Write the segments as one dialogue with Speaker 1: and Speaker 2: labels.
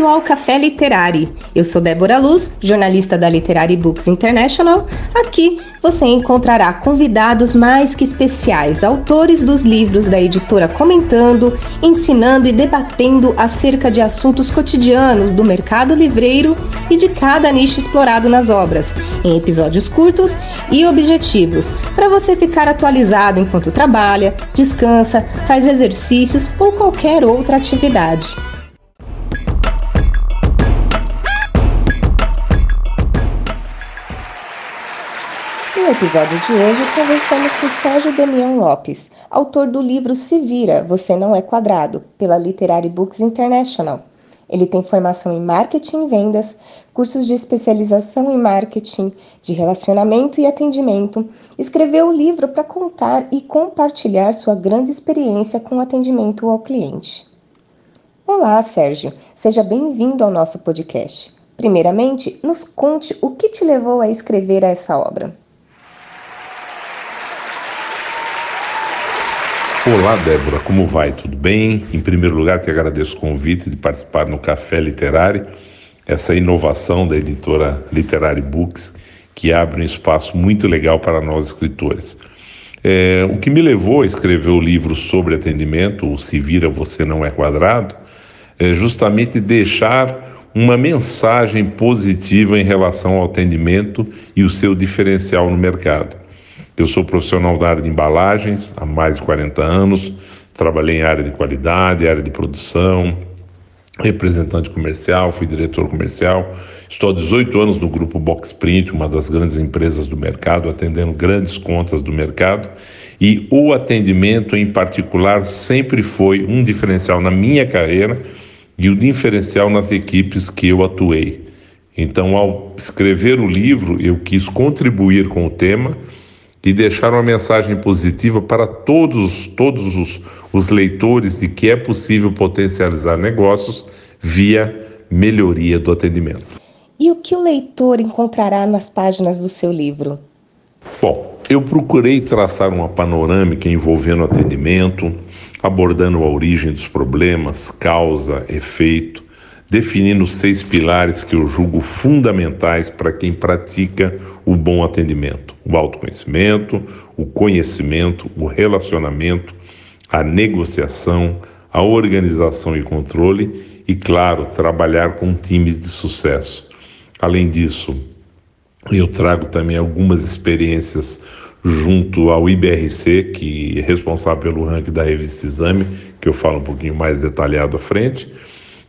Speaker 1: Bem-vindo ao Café Literário. Eu sou Débora Luz, jornalista da Literary Books International. Aqui você encontrará convidados mais que especiais, autores dos livros da editora comentando, ensinando e debatendo acerca de assuntos cotidianos do mercado livreiro e de cada nicho explorado nas obras, em episódios curtos e objetivos, para você ficar atualizado enquanto trabalha, descansa, faz exercícios ou qualquer outra atividade. Episódio de hoje, conversamos com Sérgio Damião Lopes, autor do livro Se Vira, Você Não É Quadrado, pela Literary Books International. Ele tem formação em marketing e vendas, cursos de especialização em marketing, de relacionamento e atendimento. Escreveu o livro para contar e compartilhar sua grande experiência com atendimento ao cliente. Olá, Sérgio. Seja bem-vindo ao nosso podcast. Primeiramente, nos conte o que te levou a escrever essa obra.
Speaker 2: Olá, Débora, como vai? Tudo bem? Em primeiro lugar, te agradeço o convite de participar no Café Literário, essa inovação da editora Literary Books, que abre um espaço muito legal para nós escritores. É, o que me levou a escrever o livro sobre atendimento, o Se Vira Você Não É Quadrado, é justamente deixar uma mensagem positiva em relação ao atendimento e o seu diferencial no mercado. Eu sou profissional da área de embalagens há mais de 40 anos, trabalhei em área de qualidade, área de produção, representante comercial, fui diretor comercial. Estou há 18 anos no grupo Boxprint, uma das grandes empresas do mercado, atendendo grandes contas do mercado. E o atendimento, em particular, sempre foi um diferencial na minha carreira e o diferencial nas equipes que eu atuei. Então, ao escrever o livro, eu quis contribuir com o tema e deixar uma mensagem positiva para todos, todos os, os leitores de que é possível potencializar negócios via melhoria do atendimento.
Speaker 1: E o que o leitor encontrará nas páginas do seu livro?
Speaker 2: Bom, eu procurei traçar uma panorâmica envolvendo atendimento, abordando a origem dos problemas, causa, efeito, definindo seis pilares que eu julgo fundamentais para quem pratica o bom atendimento: o autoconhecimento, o conhecimento, o relacionamento, a negociação, a organização e controle e, claro, trabalhar com times de sucesso. Além disso, eu trago também algumas experiências junto ao IBRC, que é responsável pelo ranking da revista Exame, que eu falo um pouquinho mais detalhado à frente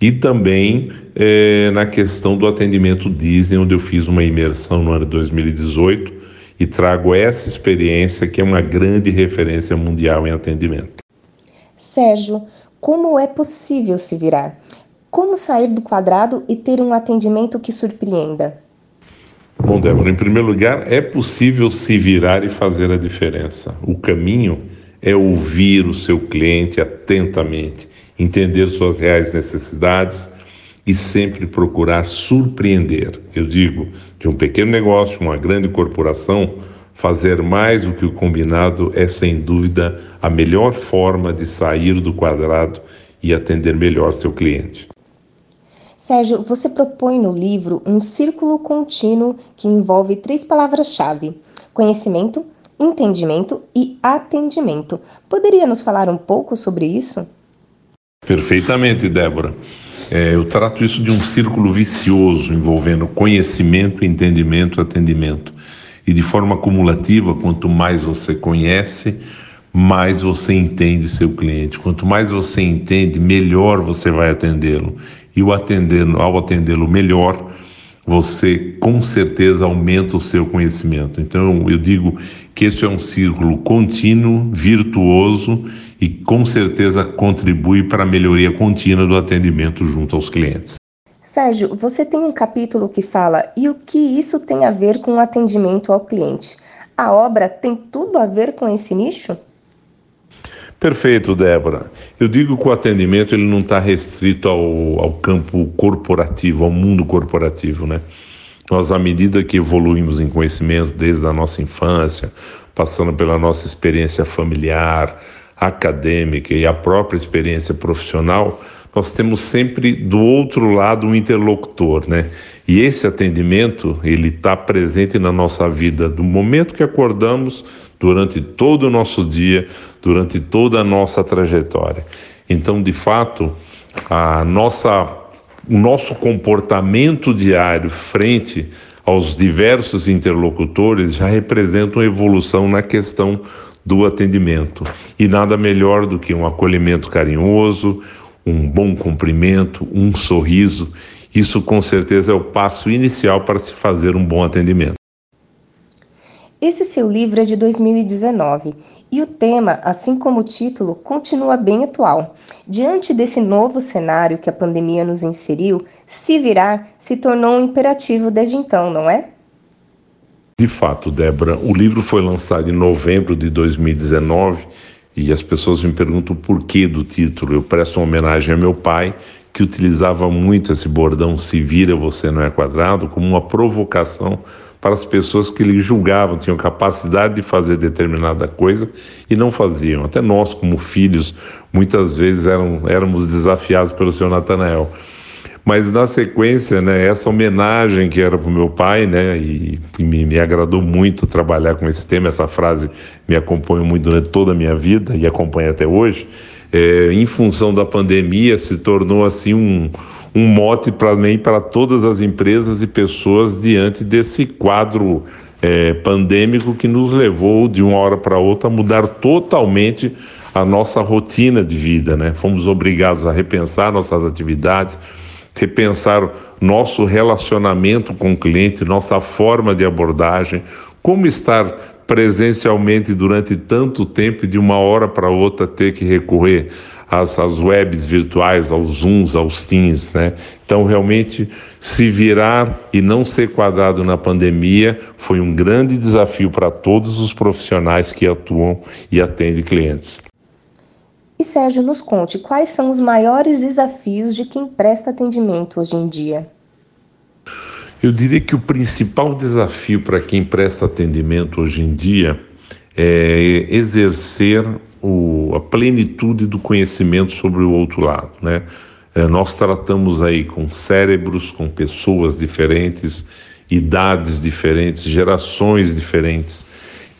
Speaker 2: e também é, na questão do atendimento Disney, onde eu fiz uma imersão no ano de 2018 e trago essa experiência que é uma grande referência mundial em atendimento.
Speaker 1: Sérgio, como é possível se virar? Como sair do quadrado e ter um atendimento que surpreenda?
Speaker 2: Bom, Débora, em primeiro lugar, é possível se virar e fazer a diferença. O caminho é ouvir o seu cliente atentamente entender suas reais necessidades e sempre procurar surpreender. Eu digo, de um pequeno negócio, uma grande corporação, fazer mais do que o combinado é sem dúvida a melhor forma de sair do quadrado e atender melhor seu cliente.
Speaker 1: Sérgio, você propõe no livro um círculo contínuo que envolve três palavras-chave: conhecimento, entendimento e atendimento. Poderia nos falar um pouco sobre isso?
Speaker 2: Perfeitamente, Débora. É, eu trato isso de um círculo vicioso envolvendo conhecimento, entendimento, atendimento. E de forma cumulativa, quanto mais você conhece, mais você entende seu cliente. Quanto mais você entende, melhor você vai atendê-lo. E o atendendo, ao atendê-lo melhor, você com certeza aumenta o seu conhecimento. Então eu digo que esse é um círculo contínuo, virtuoso e com certeza contribui para a melhoria contínua do atendimento junto aos clientes.
Speaker 1: Sérgio, você tem um capítulo que fala e o que isso tem a ver com o atendimento ao cliente. A obra tem tudo a ver com esse nicho?
Speaker 2: Perfeito, Débora. Eu digo que o atendimento ele não está restrito ao, ao campo corporativo, ao mundo corporativo, né? Nós, à medida que evoluímos em conhecimento desde a nossa infância, passando pela nossa experiência familiar, acadêmica e a própria experiência profissional, nós temos sempre do outro lado um interlocutor, né? E esse atendimento, ele está presente na nossa vida do momento que acordamos, durante todo o nosso dia, durante toda a nossa trajetória. Então, de fato, a nossa, o nosso comportamento diário frente aos diversos interlocutores já representa uma evolução na questão do atendimento. E nada melhor do que um acolhimento carinhoso, um bom cumprimento, um sorriso. Isso com certeza é o passo inicial para se fazer um bom atendimento.
Speaker 1: Esse seu livro é de 2019 e o tema, assim como o título, continua bem atual. Diante desse novo cenário que a pandemia nos inseriu, se virar se tornou um imperativo desde então, não é?
Speaker 2: De fato, Débora, o livro foi lançado em novembro de 2019 e as pessoas me perguntam o porquê do título. Eu presto uma homenagem ao meu pai, que utilizava muito esse bordão se vira você não é quadrado como uma provocação para as pessoas que lhe julgavam, tinham capacidade de fazer determinada coisa e não faziam. Até nós, como filhos, muitas vezes eram, éramos desafiados pelo senhor Natanael. Mas na sequência, né, essa homenagem que era para o meu pai, né, e, e me, me, agradou muito trabalhar com esse tema, essa frase me acompanha muito durante toda a minha vida e acompanha até hoje, é, em função da pandemia, se tornou assim um, um mote para mim para todas as empresas e pessoas diante desse quadro é, pandêmico que nos levou de uma hora para outra a mudar totalmente a nossa rotina de vida, né? Fomos obrigados a repensar nossas atividades, repensar nosso relacionamento com o cliente, nossa forma de abordagem, como estar presencialmente durante tanto tempo e de uma hora para outra ter que recorrer às, às webs virtuais, aos Zooms, aos Teams, né? Então, realmente, se virar e não ser quadrado na pandemia foi um grande desafio para todos os profissionais que atuam e atendem clientes.
Speaker 1: E Sérgio, nos conte quais são os maiores desafios de quem presta atendimento hoje em dia.
Speaker 2: Eu diria que o principal desafio para quem presta atendimento hoje em dia é exercer o, a plenitude do conhecimento sobre o outro lado, né? É, nós tratamos aí com cérebros, com pessoas diferentes, idades diferentes, gerações diferentes.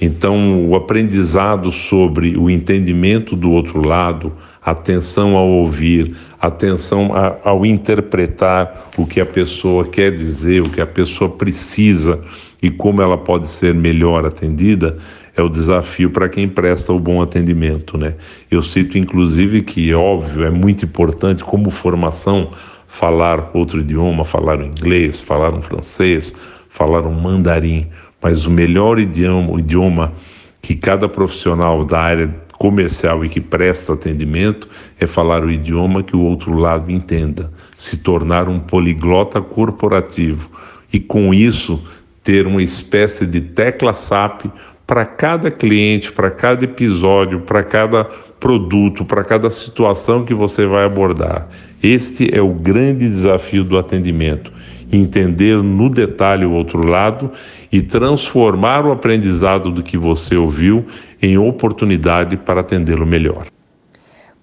Speaker 2: Então, o aprendizado sobre o entendimento do outro lado, atenção ao ouvir, atenção a, ao interpretar o que a pessoa quer dizer, o que a pessoa precisa e como ela pode ser melhor atendida, é o desafio para quem presta o bom atendimento, né? Eu cito inclusive que, óbvio, é muito importante como formação falar outro idioma, falar o inglês, falar um francês, falar um mandarim, mas o melhor idioma, o idioma que cada profissional da área comercial e que presta atendimento é falar o idioma que o outro lado entenda, se tornar um poliglota corporativo e com isso ter uma espécie de tecla SAP para cada cliente, para cada episódio, para cada produto, para cada situação que você vai abordar. Este é o grande desafio do atendimento entender no detalhe o outro lado e transformar o aprendizado do que você ouviu em oportunidade para atendê-lo melhor.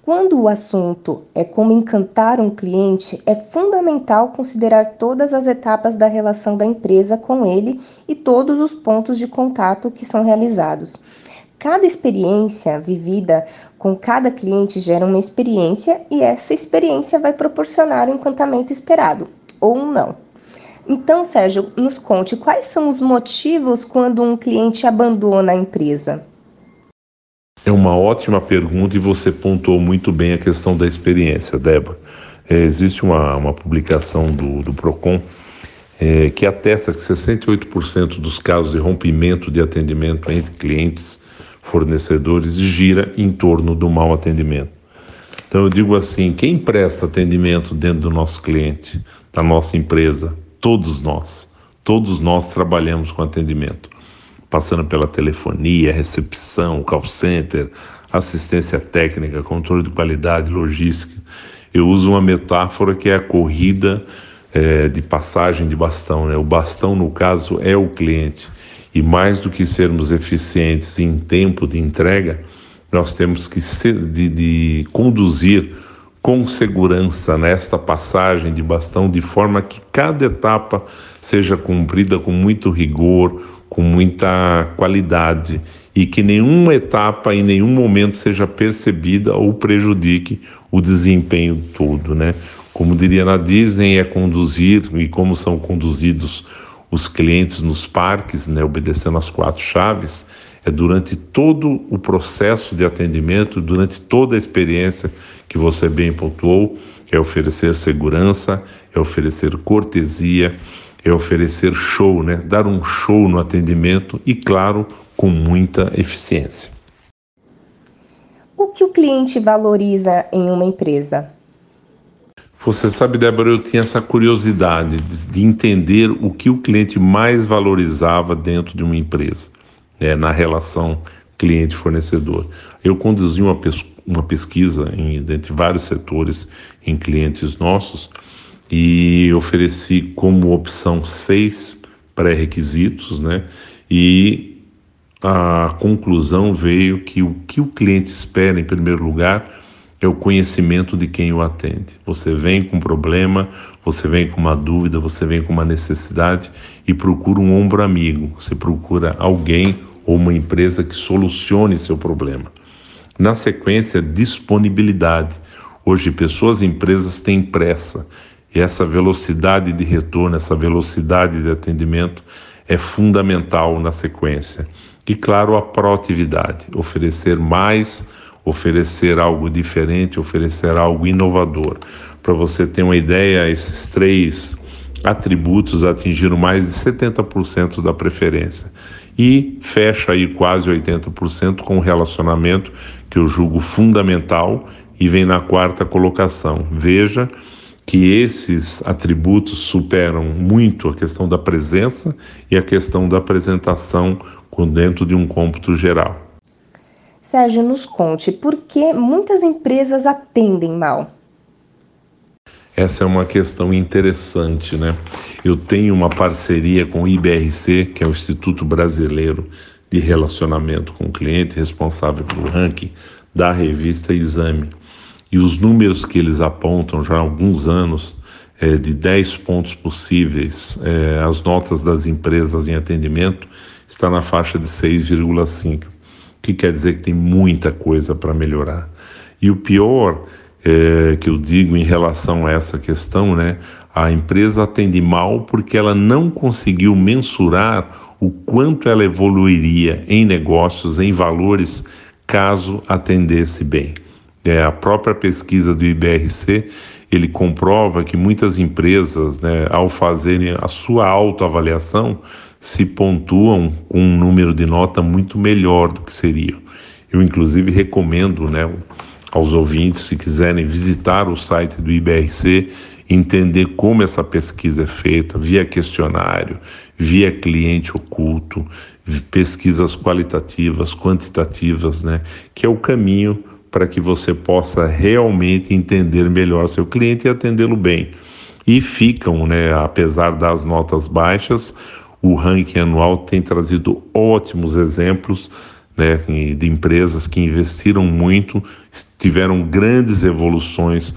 Speaker 1: Quando o assunto é como encantar um cliente, é fundamental considerar todas as etapas da relação da empresa com ele e todos os pontos de contato que são realizados. Cada experiência vivida com cada cliente gera uma experiência e essa experiência vai proporcionar o encantamento esperado, ou não. Então, Sérgio, nos conte quais são os motivos quando um cliente abandona a empresa.
Speaker 2: É uma ótima pergunta e você pontuou muito bem a questão da experiência, Débora. É, existe uma, uma publicação do, do PROCON é, que atesta que 68% dos casos de rompimento de atendimento entre clientes fornecedores gira em torno do mau atendimento. Então eu digo assim, quem presta atendimento dentro do nosso cliente, da nossa empresa, todos nós, todos nós trabalhamos com atendimento, passando pela telefonia, recepção, call center, assistência técnica, controle de qualidade, logística. Eu uso uma metáfora que é a corrida é, de passagem de bastão. Né? O bastão, no caso, é o cliente. E mais do que sermos eficientes em tempo de entrega, nós temos que ser, de, de conduzir com segurança nesta passagem de bastão, de forma que cada etapa seja cumprida com muito rigor, com muita qualidade e que nenhuma etapa em nenhum momento seja percebida ou prejudique o desempenho todo, né? Como diria na Disney, é conduzir e como são conduzidos os clientes nos parques, né, obedecendo as quatro chaves, é durante todo o processo de atendimento, durante toda a experiência que você bem pontuou, é oferecer segurança, é oferecer cortesia, é oferecer show, né? Dar um show no atendimento e, claro, com muita eficiência.
Speaker 1: O que o cliente valoriza em uma empresa?
Speaker 2: Você sabe, Débora, eu tinha essa curiosidade de, de entender o que o cliente mais valorizava dentro de uma empresa né, na relação cliente-fornecedor. Eu conduzi uma, pes uma pesquisa em, entre vários setores em clientes nossos e ofereci como opção seis pré-requisitos, né? E a conclusão veio que o que o cliente espera, em primeiro lugar, é o conhecimento de quem o atende. Você vem com um problema, você vem com uma dúvida, você vem com uma necessidade e procura um ombro amigo. Você procura alguém ou uma empresa que solucione seu problema. Na sequência, disponibilidade. Hoje, pessoas e empresas têm pressa e essa velocidade de retorno, essa velocidade de atendimento é fundamental na sequência. E, claro, a proatividade oferecer mais, oferecer algo diferente, oferecer algo inovador. Para você ter uma ideia, esses três atributos atingiram mais de 70% da preferência e fecha aí quase 80% com o relacionamento que eu julgo fundamental e vem na quarta colocação. Veja que esses atributos superam muito a questão da presença e a questão da apresentação dentro de um cômputo geral.
Speaker 1: Sérgio, nos conte por que muitas empresas atendem mal.
Speaker 2: Essa é uma questão interessante, né? Eu tenho uma parceria com o IBRC, que é o Instituto Brasileiro de Relacionamento com o Cliente, responsável pelo ranking da revista Exame. E os números que eles apontam já há alguns anos, é, de 10 pontos possíveis, é, as notas das empresas em atendimento está na faixa de 6,5, o que quer dizer que tem muita coisa para melhorar. E o pior é, que eu digo em relação a essa questão, né? A empresa atende mal porque ela não conseguiu mensurar o quanto ela evoluiria em negócios, em valores, caso atendesse bem. É, a própria pesquisa do IBRC ele comprova que muitas empresas, né, ao fazerem a sua autoavaliação, se pontuam com um número de nota muito melhor do que seria. Eu, inclusive, recomendo né, aos ouvintes, se quiserem visitar o site do IBRC, entender como essa pesquisa é feita, via questionário, via cliente oculto, pesquisas qualitativas, quantitativas, né? Que é o caminho para que você possa realmente entender melhor seu cliente e atendê-lo bem. E ficam, né, apesar das notas baixas, o ranking anual tem trazido ótimos exemplos né, de empresas que investiram muito, tiveram grandes evoluções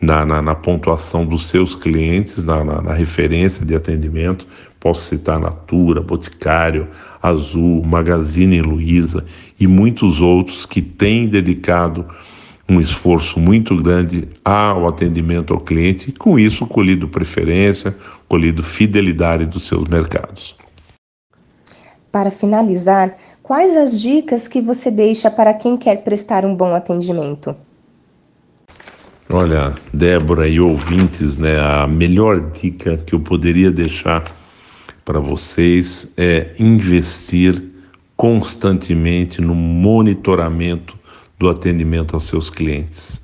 Speaker 2: na, na, na pontuação dos seus clientes, na, na, referência de atendimento. Posso citar Natura, Boticário, Azul, Magazine Luiza e muitos outros que têm dedicado um esforço muito grande ao atendimento ao cliente e, com isso, colhido preferência, colhido fidelidade dos seus mercados.
Speaker 1: Para finalizar, quais as dicas que você deixa para quem quer prestar um bom atendimento?
Speaker 2: Olha, Débora e ouvintes, né, a melhor dica que eu poderia deixar para vocês é investir constantemente no monitoramento do atendimento aos seus clientes.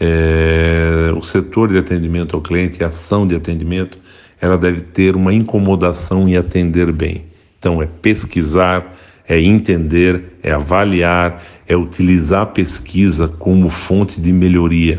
Speaker 2: É, o setor de atendimento ao cliente, a ação de atendimento, ela deve ter uma incomodação em atender bem. Então, é pesquisar, é entender, é avaliar, é utilizar a pesquisa como fonte de melhoria,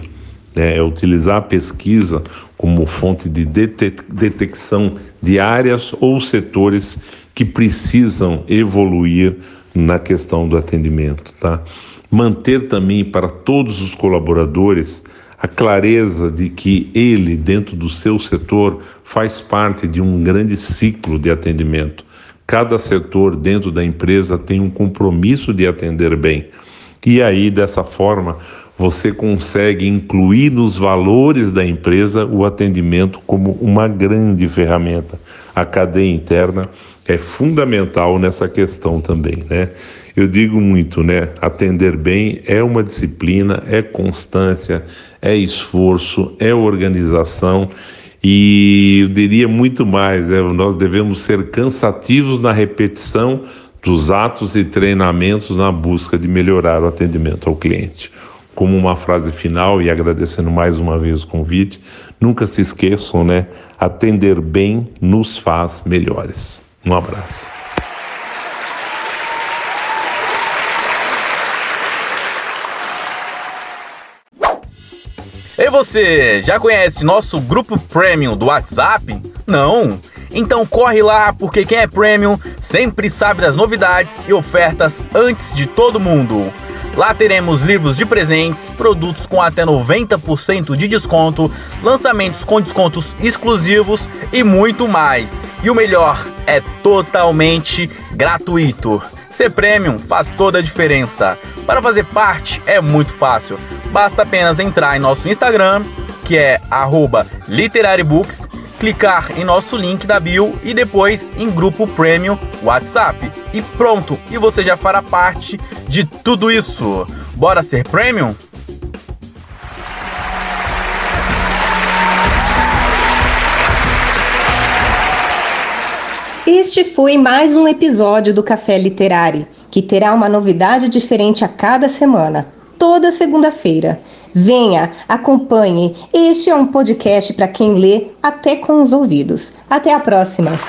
Speaker 2: né? é utilizar a pesquisa como fonte de detecção de áreas ou setores que precisam evoluir na questão do atendimento, tá? Manter também para todos os colaboradores a clareza de que ele, dentro do seu setor, faz parte de um grande ciclo de atendimento. Cada setor dentro da empresa tem um compromisso de atender bem. E aí, dessa forma, você consegue incluir nos valores da empresa o atendimento como uma grande ferramenta. A cadeia interna é fundamental nessa questão também, né? Eu digo muito, né? Atender bem é uma disciplina, é constância, é esforço, é organização e eu diria muito mais, né? nós devemos ser cansativos na repetição dos atos e treinamentos na busca de melhorar o atendimento ao cliente. Como uma frase final e agradecendo mais uma vez o convite, nunca se esqueçam, né? Atender bem nos faz melhores. Um abraço.
Speaker 3: E você, já conhece nosso grupo premium do WhatsApp? Não? Então corre lá, porque quem é premium sempre sabe das novidades e ofertas antes de todo mundo. Lá teremos livros de presentes, produtos com até 90% de desconto, lançamentos com descontos exclusivos e muito mais. E o melhor, é totalmente gratuito. Ser premium faz toda a diferença. Para fazer parte é muito fácil basta apenas entrar em nosso Instagram, que é @literarybooks, clicar em nosso link da bio e depois em grupo premium WhatsApp. E pronto, e você já fará parte de tudo isso. Bora ser premium?
Speaker 1: Este foi mais um episódio do Café Literário, que terá uma novidade diferente a cada semana toda segunda-feira. Venha, acompanhe. Este é um podcast para quem lê até com os ouvidos. Até a próxima.